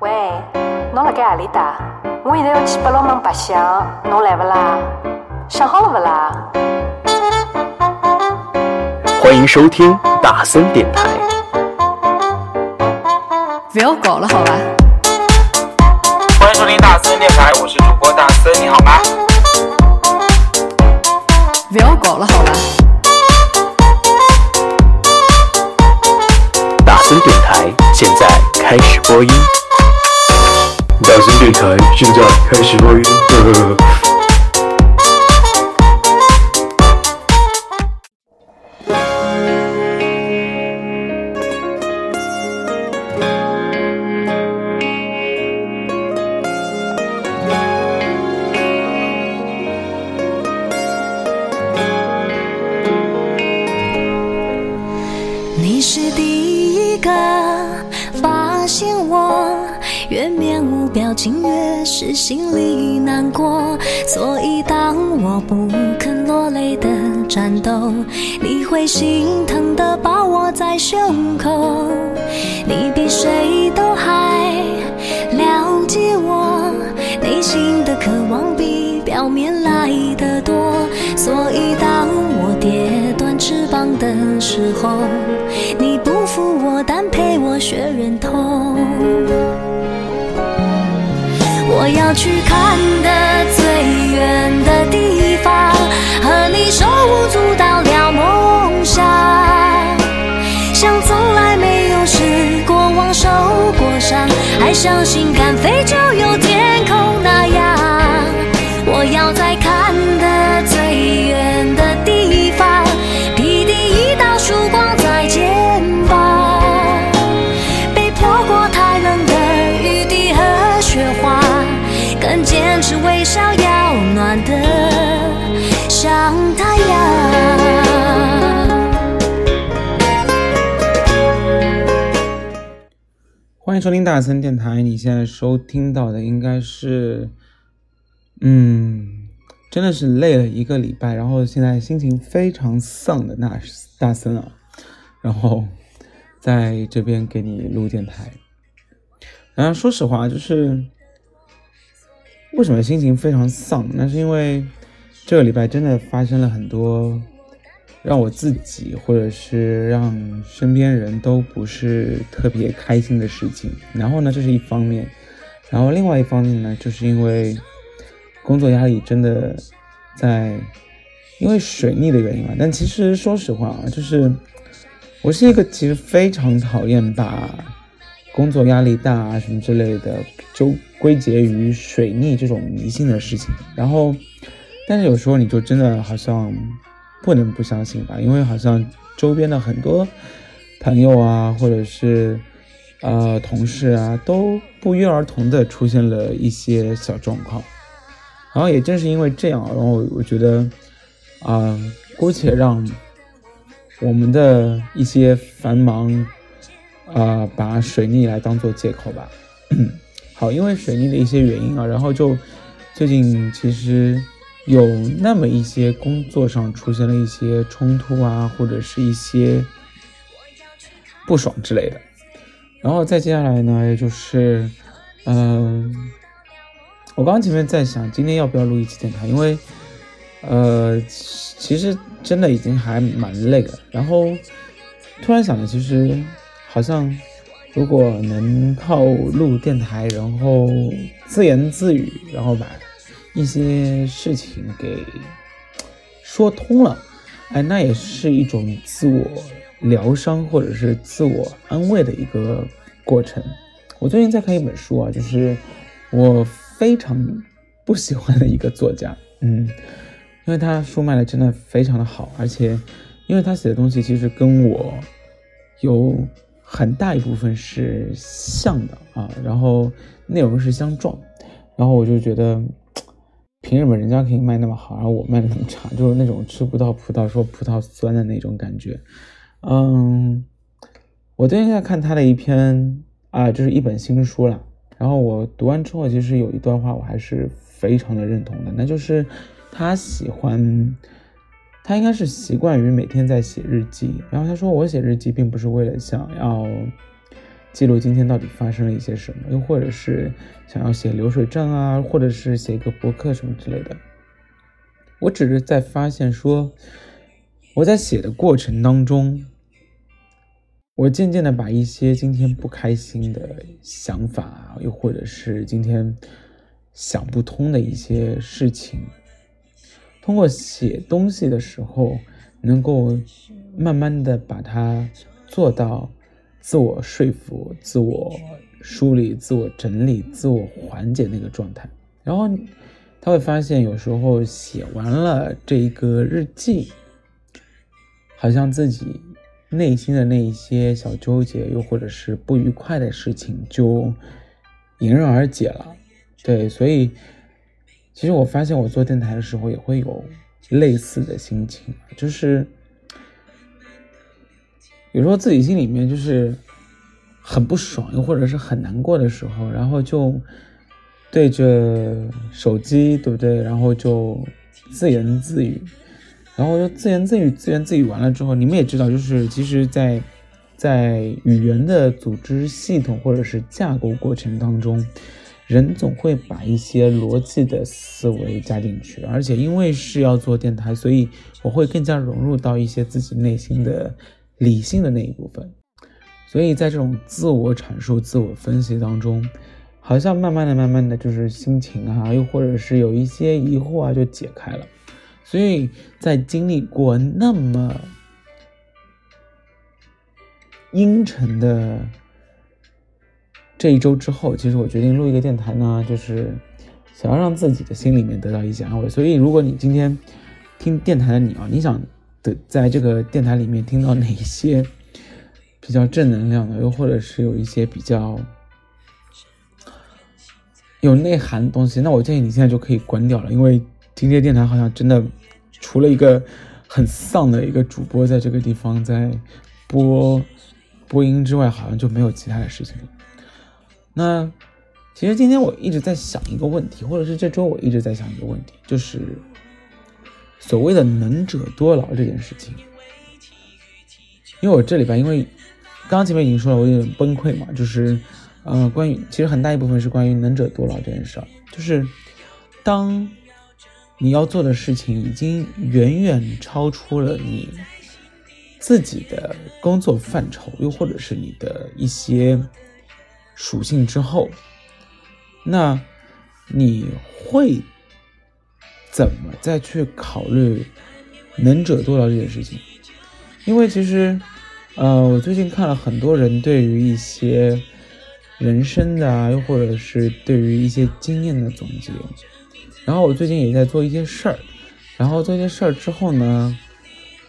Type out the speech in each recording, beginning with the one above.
喂，侬辣盖何里搭？我现在要去八龙门白相，侬来勿啦？想好了勿啦？欢迎收听大森电台。不要搞了，好吧？欢迎收听大森电台，我是主播大森，你好吗？不要搞了，好吧？大森电台现在开始播音。大声电台现在开始播音。呵呵呵表情，越是心里难过。所以当我不肯落泪的战斗，你会心疼的抱我在胸口。你比谁都还了解我内心的渴望，比表面来的多。所以当我跌断翅膀的时候，你不扶我，但陪我学忍痛。要去看的最远的地方，和你手舞足蹈聊梦想，像从来没有失过望、受过伤，还相信敢飞就有天欢迎收听大森电台，你现在收听到的应该是，嗯，真的是累了一个礼拜，然后现在心情非常丧的那大森啊，然后在这边给你录电台。然后说实话，就是为什么心情非常丧？那是因为这个礼拜真的发生了很多让我自己或者是让身边人都不是特别开心的事情。然后呢，这是一方面，然后另外一方面呢，就是因为工作压力真的在因为水逆的原因嘛。但其实说实话啊，就是我是一个其实非常讨厌把工作压力大啊什么之类的就归结于水逆这种迷信的事情。然后，但是有时候你就真的好像不能不相信吧，因为好像周边的很多朋友啊，或者是呃同事啊，都不约而同的出现了一些小状况。然后也正是因为这样，然后我觉得，啊、姑且让我们的一些繁忙，啊、把水逆来当做借口吧。好，因为水逆的一些原因啊，然后就最近其实有那么一些工作上出现了一些冲突啊，或者是一些不爽之类的。然后再接下来呢，就是，嗯、我刚刚前面在想今天要不要录一期电台，因为，呃，其实真的已经还蛮累的。然后突然想着，其实好像如果能靠录电台，然后自言自语，然后把一些事情给说通了，哎，那也是一种自我疗伤或者是自我安慰的一个过程。我最近在看一本书啊，就是我非常不喜欢的一个作家，嗯，因为他书卖的真的非常的好，而且因为他写的东西其实跟我有很大一部分是像的啊，然后内容是相撞，然后我就觉得，凭什么人家可以卖那么好，而我卖的那么差，就是那种吃不到葡萄说葡萄酸的那种感觉。嗯，我最近在看他的一篇啊，就是一本新书了。然后我读完之后，其实有一段话我还是非常的认同的，那就是他喜欢，他应该是习惯于每天在写日记。然后他说，我写日记并不是为了想要记录今天到底发生了一些什么，又或者是想要写流水账啊，或者是写一个博客什么之类的。我只是在发现说，我在写的过程当中，我渐渐的把一些今天不开心的想法，又或者是今天想不通的一些事情，通过写东西的时候，能够慢慢的把它做到。自我说服、自我梳理、自我整理、自我缓解那个状态，然后他会发现，有时候写完了这一个日记，好像自己内心的那一些小纠结，又或者是不愉快的事情，就迎刃而解了。对，所以其实我发现，我做电台的时候也会有类似的心情，就是。有时候自己心里面就是很不爽，又或者是很难过的时候，然后就对着手机，对不对？然后就自言自语，然后就自言自语，自言自语完了之后，你们也知道，就是其实，在在语言的组织系统或者是架构过程当中，人总会把一些逻辑的思维加进去，而且因为是要做电台，所以我会更加融入到一些自己内心的。理性的那一部分，所以在这种自我阐述、自我分析当中，好像慢慢的、慢慢的就是心情啊，又或者是有一些疑惑啊，就解开了。所以在经历过那么阴沉的这一周之后，其实我决定录一个电台呢，就是想要让自己的心里面得到一些安慰。所以，如果你今天听电台的你啊，你想。的，在这个电台里面听到哪一些比较正能量的，又或者是有一些比较有内涵的东西，那我建议你现在就可以关掉了，因为今天电台好像真的除了一个很丧的一个主播在这个地方在播播音之外，好像就没有其他的事情。那其实今天我一直在想一个问题，或者是这周我一直在想一个问题，就是。所谓的能者多劳这件事情，因为我这里边，因为刚刚前面已经说了，我有点崩溃嘛，就是，呃，关于其实很大一部分是关于能者多劳这件事，就是当你要做的事情已经远远超出了你自己的工作范畴，又或者是你的一些属性之后，那你会。怎么再去考虑能者多劳这件事情？因为其实，呃，我最近看了很多人对于一些人生的啊，又或者是对于一些经验的总结。然后我最近也在做一些事儿，然后做一些事儿之后呢，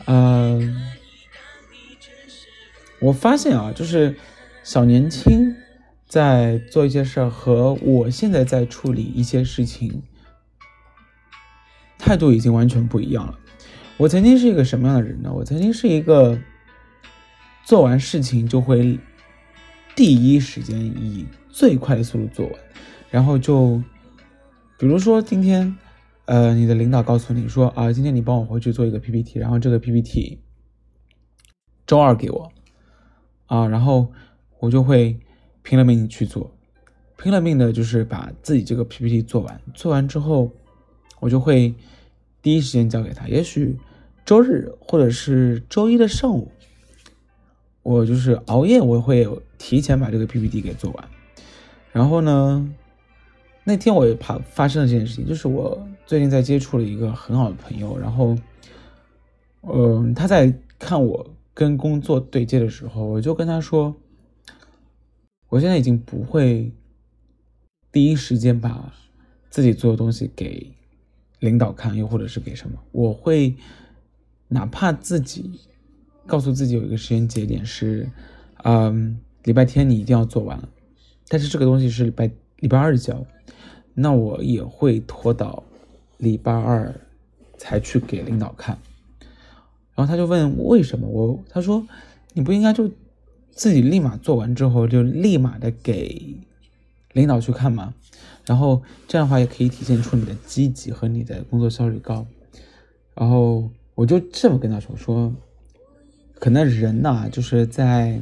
嗯，我发现啊，就是小年轻在做一些事儿，和我现在在处理一些事情。态度已经完全不一样了。我曾经是一个什么样的人呢？我曾经是一个做完事情就会第一时间以最快的速度做完，然后就比如说今天，呃，你的领导告诉你说啊，今天你帮我回去做一个 PPT，然后这个 PPT 周二给我啊，然后我就会拼了命去做，拼了命的就是把自己这个 PPT 做完，做完之后。我就会第一时间交给他。也许周日或者是周一的上午，我就是熬夜，我会提前把这个 PPT 给做完。然后呢，那天我也怕发生了这件事情，就是我最近在接触了一个很好的朋友，然后，嗯，他在看我跟工作对接的时候，我就跟他说，我现在已经不会第一时间把自己做的东西给。领导看，又或者是给什么？我会哪怕自己告诉自己有一个时间节点是，嗯，礼拜天你一定要做完了，但是这个东西是礼拜礼拜二交，那我也会拖到礼拜二才去给领导看。然后他就问为什么？我他说你不应该就自己立马做完之后就立马的给领导去看嘛？然后这样的话也可以体现出你的积极和你的工作效率高。然后我就这么跟他说说，可能人呐就是在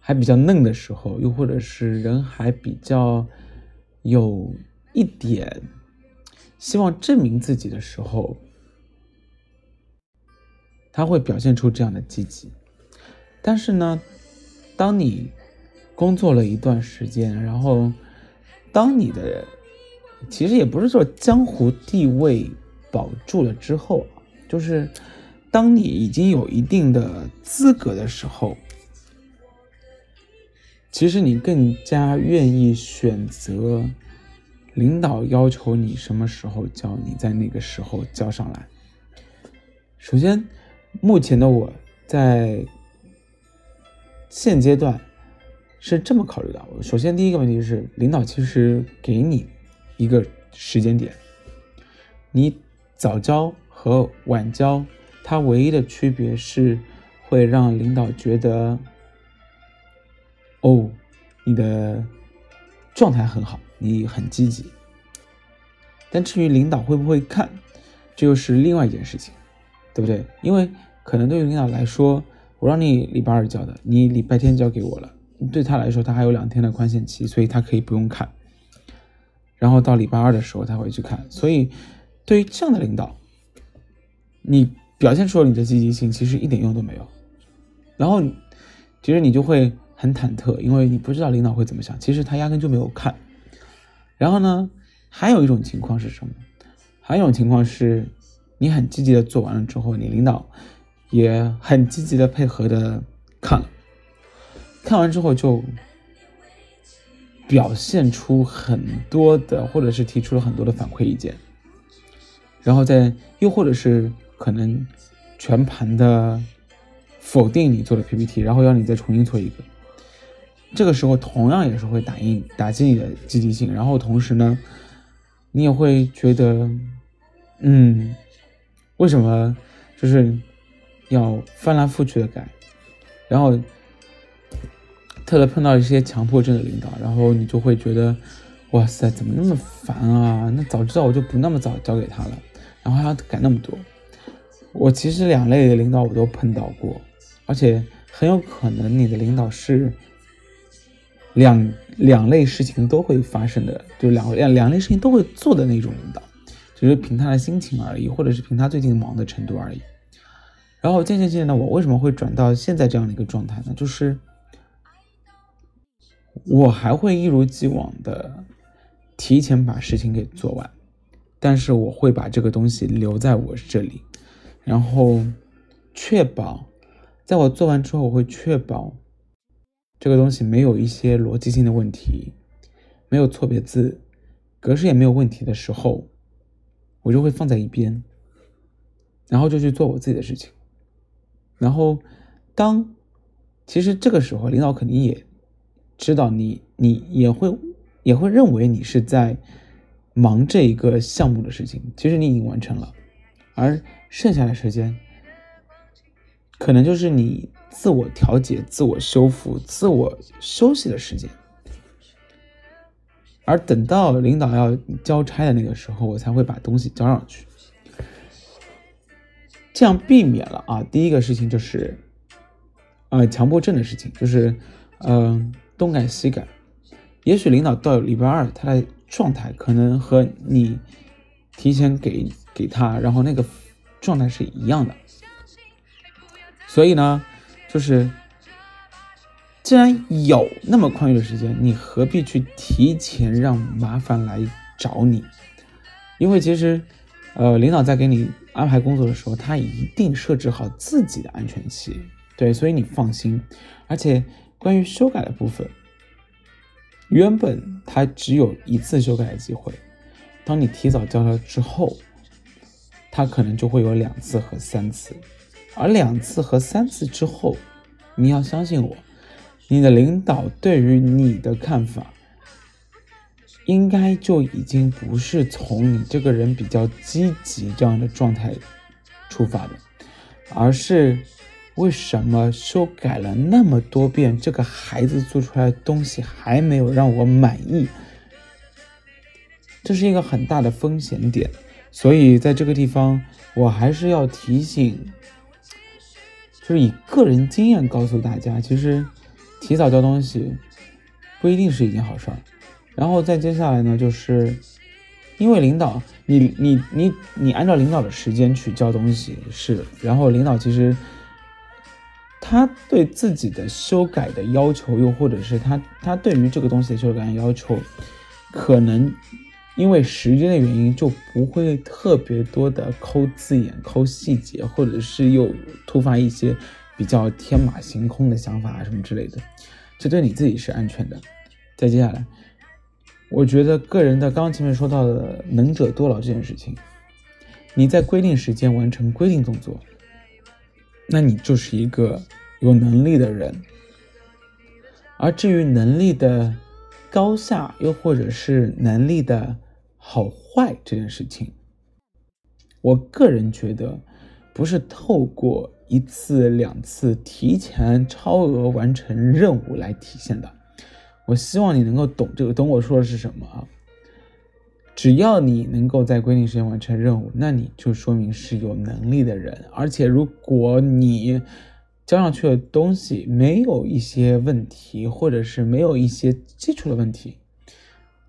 还比较嫩的时候，又或者是人还比较有一点希望证明自己的时候，他会表现出这样的积极。但是呢，当你工作了一段时间，然后当你的其实也不是说江湖地位保住了之后，就是当你已经有一定的资格的时候，其实你更加愿意选择领导要求你什么时候交，你在那个时候交上来。首先，目前的我在现阶段是这么考虑的：首先，第一个问题是，领导其实给你一个时间点，你早交和晚交，它唯一的区别是会让领导觉得，哦，你的状态很好，你很积极。但至于领导会不会看，这又是另外一件事情，对不对？因为可能对于领导来说，我让你礼拜二交的，你礼拜天交给我了，对他来说，他还有两天的宽限期，所以他可以不用看。然后到礼拜二的时候他会去看，所以对于这样的领导，你表现出了你的积极性，其实一点用都没有。然后其实你就会很忐忑，因为你不知道领导会怎么想，其实他压根就没有看。然后呢？还有一种情况是什么？还有一种情况是，你很积极的做完了之后，你领导也很积极的配合的看了，看完之后就表现出很多的，或者是提出了很多的反馈意见，然后再又或者是可能全盘的否定你做的 PPT，然后要你再重新做一个，这个时候同样也是会打印打击你的积极性，然后同时呢。你也会觉得，嗯，为什么就是要翻来覆去的改？然后特别碰到一些强迫症的领导，然后你就会觉得，哇塞，怎么那么烦啊？那早知道我就不那么早交给他了，然后还要改那么多。我其实两类的领导我都碰到过，而且很有可能你的领导是。两两类事情都会发生的，就两两两类事情都会做的那种领导，只是凭他的心情而已，或者是凭他最近忙的程度而已。然后渐渐渐渐的，我为什么会转到现在这样的一个状态呢？就是我还会一如既往的提前把事情给做完，但是我会把这个东西留在我这里，然后确保在我做完之后，我会确保。这个东西没有一些逻辑性的问题，没有错别字，格式也没有问题的时候，我就会放在一边，然后就去做我自己的事情。然后，当其实这个时候，领导肯定也知道你，你也会也会认为你是在忙这一个项目的事情。其实你已经完成了，而剩下的时间，可能就是你。自我调节、自我修复、自我休息的时间，而等到领导要交差的那个时候，我才会把东西交上去，这样避免了啊。第一个事情就是，呃，强迫症的事情，就是，嗯，东改西改。也许领导到礼拜二，他的状态可能和你提前给给他，然后那个状态是一样的，所以呢。就是，既然有那么宽裕的时间，你何必去提前让麻烦来找你？因为其实，呃，领导在给你安排工作的时候，他一定设置好自己的安全期，对，所以你放心。而且，关于修改的部分，原本他只有一次修改的机会，当你提早交了之后，他可能就会有两次和三次。而两次和三次之后，你要相信我，你的领导对于你的看法，应该就已经不是从你这个人比较积极这样的状态出发的，而是为什么修改了那么多遍，这个孩子做出来的东西还没有让我满意，这是一个很大的风险点。所以在这个地方，我还是要提醒。就是以个人经验告诉大家，其实提早交东西不一定是一件好事儿。然后再接下来呢，就是因为领导，你你你你按照领导的时间去交东西是，然后领导其实他对自己的修改的要求，又或者是他他对于这个东西的修改要求，可能因为时间的原因，就不会特别多的抠字眼、抠细节，或者是又突发一些比较天马行空的。想法啊什么之类的，这对你自己是安全的。再接下来。我觉得个人的，刚刚前面说到的“能者多劳”这件事情，你在规定时间完成规定动作，那你就是一个有能力的人。而至于能力的高下，又或者是能力的好坏这件事情，我个人觉得，不是透过一次两次提前超额完成任务来体现的。我希望你能够懂这个，懂我说的是什么啊？只要你能够在规定时间完成任务，那你就说明是有能力的人。而且，如果你交上去的东西没有一些问题，或者是没有一些基础的问题，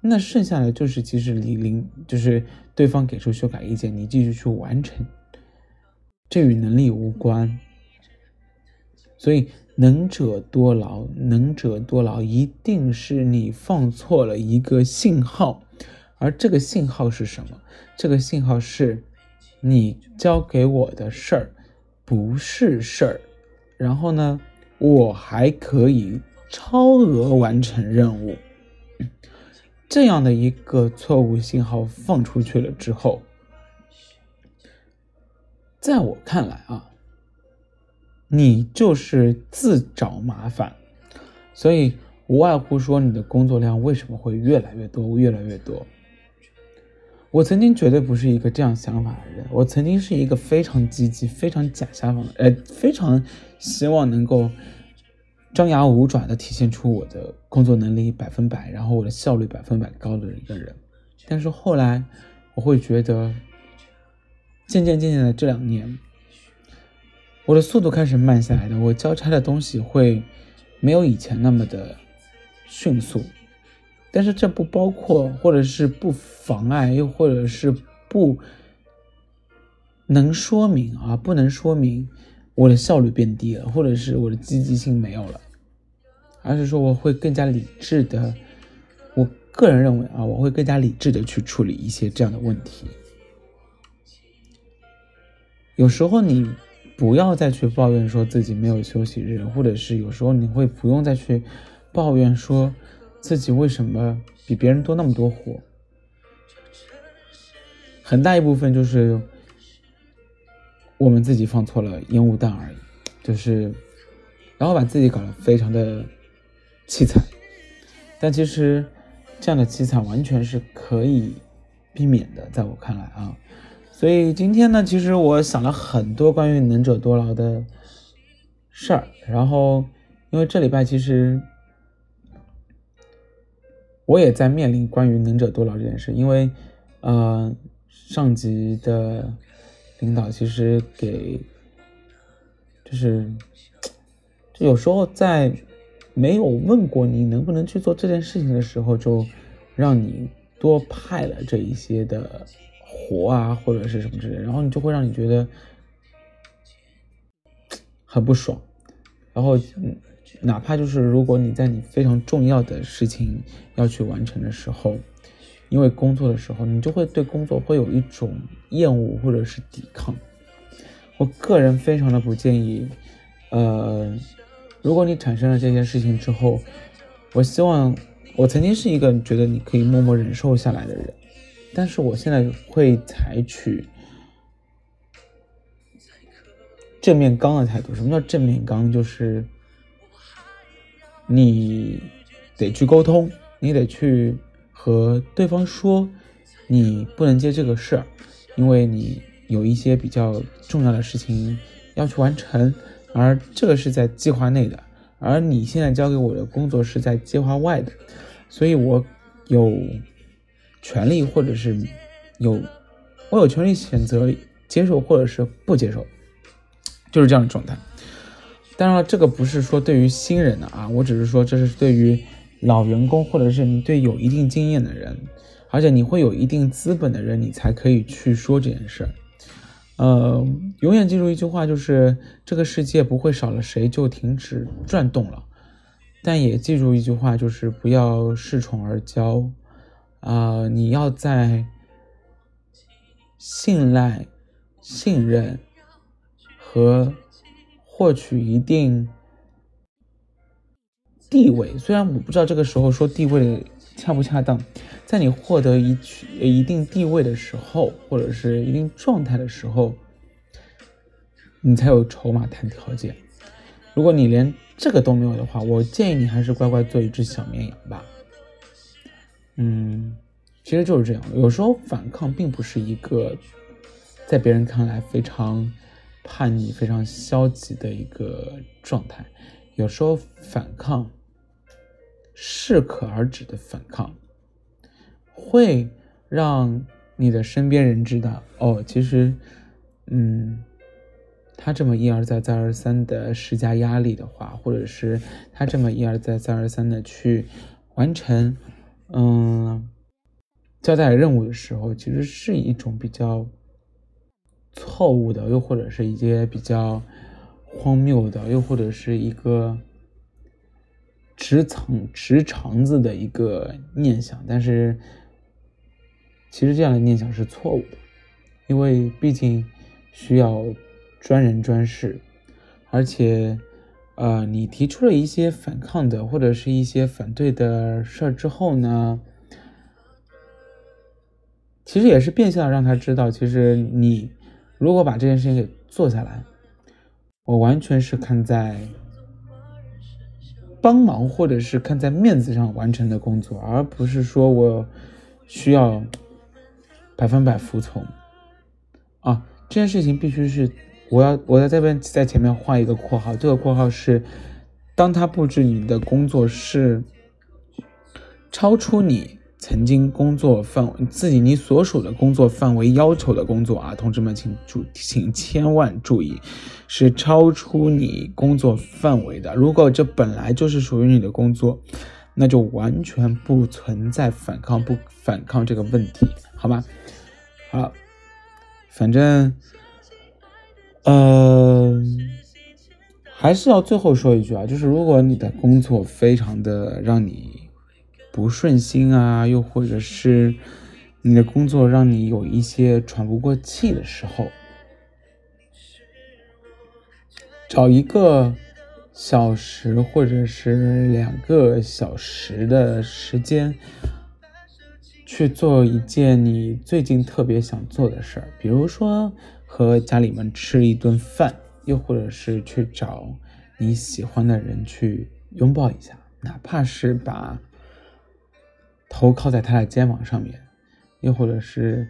那剩下的就是其实李林就是对方给出修改意见，你继续去完成，这与能力无关。所以。能者多劳，能者多劳，一定是你放错了一个信号，而这个信号是什么？这个信号是，你交给我的事儿不是事儿，然后呢，我还可以超额完成任务。这样的一个错误信号放出去了之后，在我看来啊。你就是自找麻烦，所以无外乎说你的工作量为什么会越来越多，越来越多。我曾经绝对不是一个这样想法的人，我曾经是一个非常积极、非常假想法，呃，非常希望能够张牙舞爪的体现出我的工作能力百分百，然后我的效率百分百高的一个人。但是后来我会觉得，渐渐渐渐的这两年。我的速度开始慢下来了，我交差的东西会没有以前那么的迅速，但是这不包括，或者是不妨碍，又或者是不能说明啊，不能说明我的效率变低了，或者是我的积极性没有了，而是说我会更加理智的，我个人认为啊，我会更加理智的去处理一些这样的问题，有时候你。不要再去抱怨说自己没有休息日，或者是有时候你会不用再去抱怨说自己为什么比别人多那么多活。很大一部分就是我们自己放错了烟雾弹而已，就是然后把自己搞得非常的凄惨。但其实这样的凄惨完全是可以避免的，在我看来啊。所以今天呢，其实我想了很多关于能者多劳的事儿。然后，因为这礼拜其实我也在面临关于能者多劳这件事，因为呃，上级的领导其实给就是就有时候在没有问过你能不能去做这件事情的时候，就让你多派了这一些的。活啊，或者是什么之类，然后你就会让你觉得很不爽，然后嗯哪怕就是如果你在你非常重要的事情要去完成的时候，因为工作的时候，你就会对工作会有一种厌恶或者是抵抗。我个人非常的不建议，呃，如果你产生了这件事情之后，我希望我曾经是一个觉得你可以默默忍受下来的人。但是我现在会采取正面刚的态度。什么叫正面刚？就是你得去沟通，你得去和对方说，你不能接这个事儿，因为你有一些比较重要的事情要去完成，而这个是在计划内的，而你现在交给我的工作是在计划外的，所以我有。权利，或者是有，我有权利选择接受或者是不接受，就是这样的状态。当然了，这个不是说对于新人的啊，我只是说这是对于老员工或者是你对有一定经验的人，而且你会有一定资本的人，你才可以去说这件事儿。呃，永远记住一句话，就是这个世界不会少了谁就停止转动了。但也记住一句话，就是不要恃宠而骄。啊，你要在信赖、信任和获取一定地位，虽然我不知道这个时候说地位恰不恰当，在你获得一一定地位的时候，或者是一定状态的时候，你才有筹码谈条件。如果你连这个都没有的话，我建议你还是乖乖做一只小绵羊吧。嗯，其实就是这样。有时候反抗并不是一个在别人看来非常叛逆、非常消极的一个状态。有时候反抗适可而止的反抗，会让你的身边人知道，哦，其实，嗯。他这么一而再、再而三的施加压力的话，或者是他这么一而再、再而三的去完成，嗯，交代任务的时候，其实是一种比较错误的，又或者是一些比较荒谬的，又或者是一个直肠直肠子的一个念想。但是，其实这样的念想是错误的，因为毕竟需要。专人专事，而且，呃，你提出了一些反抗的或者是一些反对的事儿之后呢，其实也是变相让他知道，其实你如果把这件事情给做下来，我完全是看在帮忙或者是看在面子上完成的工作，而不是说我需要百分百服从啊，这件事情必须是。我要我在这边在前面画一个括号，这个括号是，当他布置你的工作是超出你曾经工作范自己你所属的工作范围要求的工作啊，同志们请注请千万注意，是超出你工作范围的。如果这本来就是属于你的工作，那就完全不存在反抗不反抗这个问题，好吗？好，反正。嗯，还是要最后说一句啊，就是如果你的工作非常的让你不顺心啊，又或者是你的工作让你有一些喘不过气的时候，找一个小时或者是两个小时的时间去做一件你最近特别想做的事儿，比如说。和家里面吃一顿饭，又或者是去找你喜欢的人去拥抱一下，哪怕是把头靠在他的肩膀上面，又或者是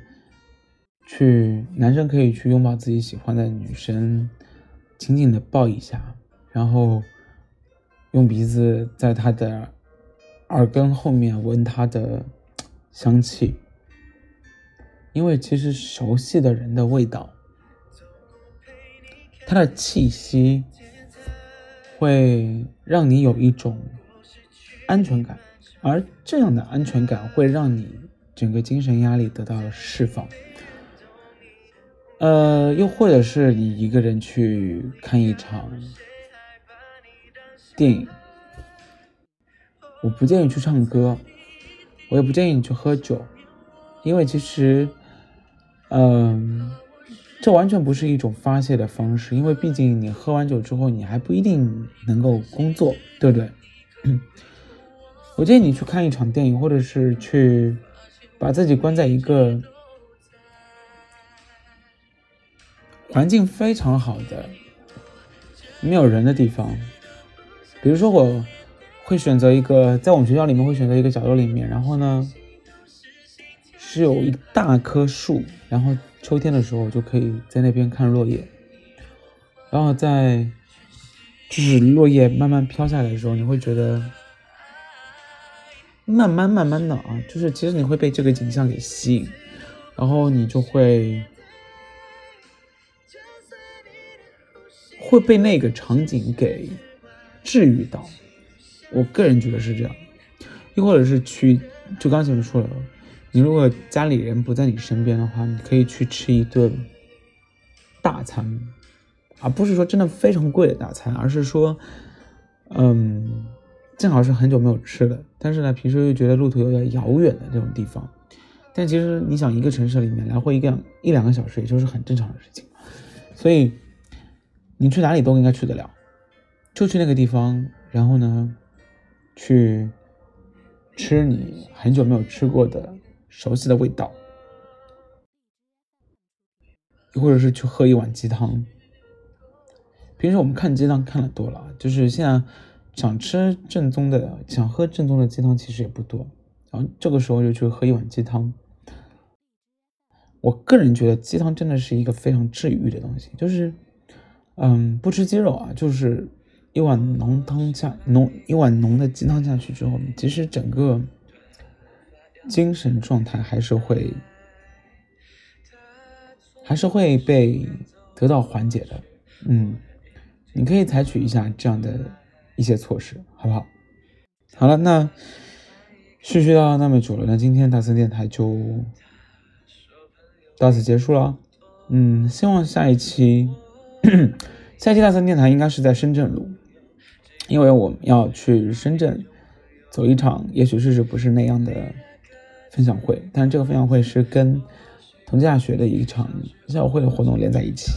去男生可以去拥抱自己喜欢的女生，紧紧的抱一下，然后用鼻子在他的耳根后面闻他的香气，因为其实熟悉的人的味道。他的气息会让你有一种安全感，而这样的安全感会让你整个精神压力得到了释放。呃，又或者是你一个人去看一场电影，我不建议去唱歌，我也不建议你去喝酒，因为其实，嗯。这完全不是一种发泄的方式，因为毕竟你喝完酒之后，你还不一定能够工作，对不对？我建议你去看一场电影，或者是去把自己关在一个环境非常好的、没有人的地方。比如说，我会选择一个在我们学校里面会选择一个角落里面，然后呢是有一大棵树，然后。秋天的时候，就可以在那边看落叶，然后在就是落叶慢慢飘下来的时候，你会觉得慢慢慢慢的啊，就是其实你会被这个景象给吸引，然后你就会会被那个场景给治愈到。我个人觉得是这样，又或者是去，就刚前面说了，你如果家里人不在你身边的话，你可以去吃一顿大餐，而不是说真的非常贵的大餐，而是说，嗯，正好是很久没有吃的，但是呢，平时又觉得路途有点遥远的这种地方。但其实你想，一个城市里面来回一个一两个小时，也就是很正常的事情。所以你去哪里都应该去得了，就去那个地方，然后呢？去吃你很久没有吃过的熟悉的味道，或者是去喝一碗鸡汤。平时我们看鸡汤看的多了，就是现在想吃正宗的、想喝正宗的鸡汤其实也不多。然后这个时候就去喝一碗鸡汤。我个人觉得鸡汤真的是一个非常治愈的东西，就是，嗯，不吃鸡肉啊，就是。一碗浓汤下浓一碗浓的鸡汤下去之后，其实整个精神状态还是会还是会被得到缓解的。嗯，你可以采取一下这样的一些措施，好不好？好了，那絮絮叨叨那么久了，那今天大森电台就到此结束了。嗯，希望下一期 下一期大森电台应该是在深圳录。因为我们要去深圳走一场，也许是不是那样的分享会，但是这个分享会是跟同济大学的一场校友会的活动连在一起。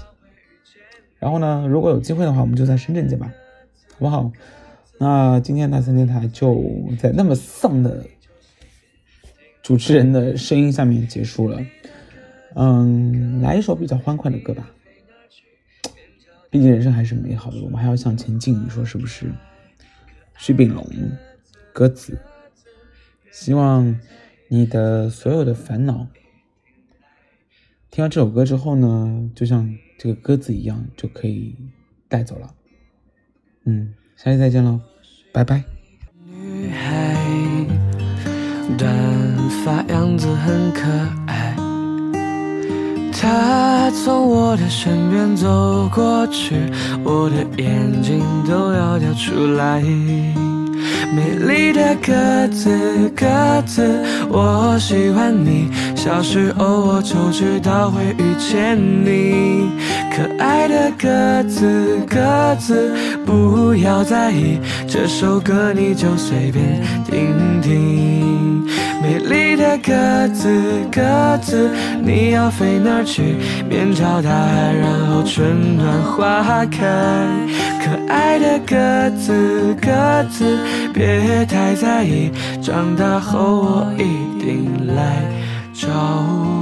然后呢，如果有机会的话，我们就在深圳见吧，好不好？那今天大森电台就在那么丧的主持人的声音下面结束了。嗯，来一首比较欢快的歌吧。毕竟人生还是美好的，我们还要向前进，你说是不是？徐秉龙歌词，希望你的所有的烦恼，听完这首歌之后呢，就像这个鸽子一样，就可以带走了。嗯，下期再见喽，拜拜。女孩，短发样子很可爱。她从我的身边走过去，我的眼睛都要掉出来。美丽的鸽子，鸽子，我喜欢你。小时候我就知道会遇见你。可爱的鸽子，鸽子，不要在意，这首歌你就随便听听。美丽的鸽子，鸽子，你要飞哪儿去？面朝大海，然后春暖花开。可爱的鸽子，鸽子，别太在意，长大后我一定来找。